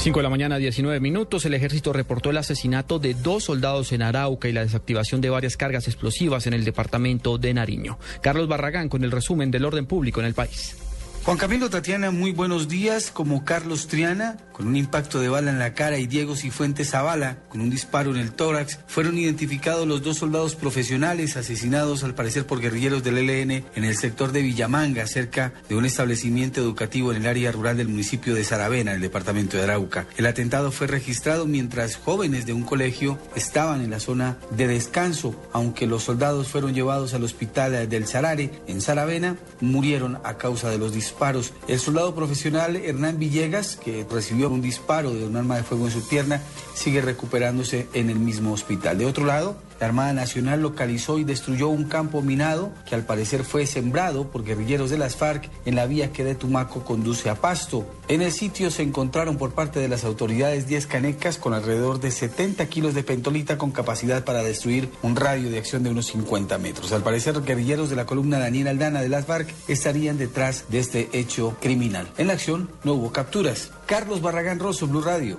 5 de la mañana, 19 minutos. El ejército reportó el asesinato de dos soldados en Arauca y la desactivación de varias cargas explosivas en el departamento de Nariño. Carlos Barragán con el resumen del orden público en el país. Juan Camilo Tatiana, muy buenos días. Como Carlos Triana, con un impacto de bala en la cara, y Diego Cifuentes Zavala, con un disparo en el tórax, fueron identificados los dos soldados profesionales asesinados al parecer por guerrilleros del ELN en el sector de Villamanga, cerca de un establecimiento educativo en el área rural del municipio de Saravena, en el departamento de Arauca. El atentado fue registrado mientras jóvenes de un colegio estaban en la zona de descanso, aunque los soldados fueron llevados al hospital del Sarare, en Saravena, murieron a causa de los disparos disparos. El soldado profesional Hernán Villegas, que recibió un disparo de un arma de fuego en su pierna, sigue recuperándose en el mismo hospital. De otro lado, la Armada Nacional localizó y destruyó un campo minado que al parecer fue sembrado por guerrilleros de las FARC en la vía que de Tumaco conduce a Pasto. En el sitio se encontraron por parte de las autoridades 10 canecas con alrededor de 70 kilos de pentolita con capacidad para destruir un radio de acción de unos 50 metros. Al parecer, guerrilleros de la columna Daniel Aldana de las FARC estarían detrás de este hecho criminal. En la acción no hubo capturas. Carlos Barragán Rosso, Blue Radio.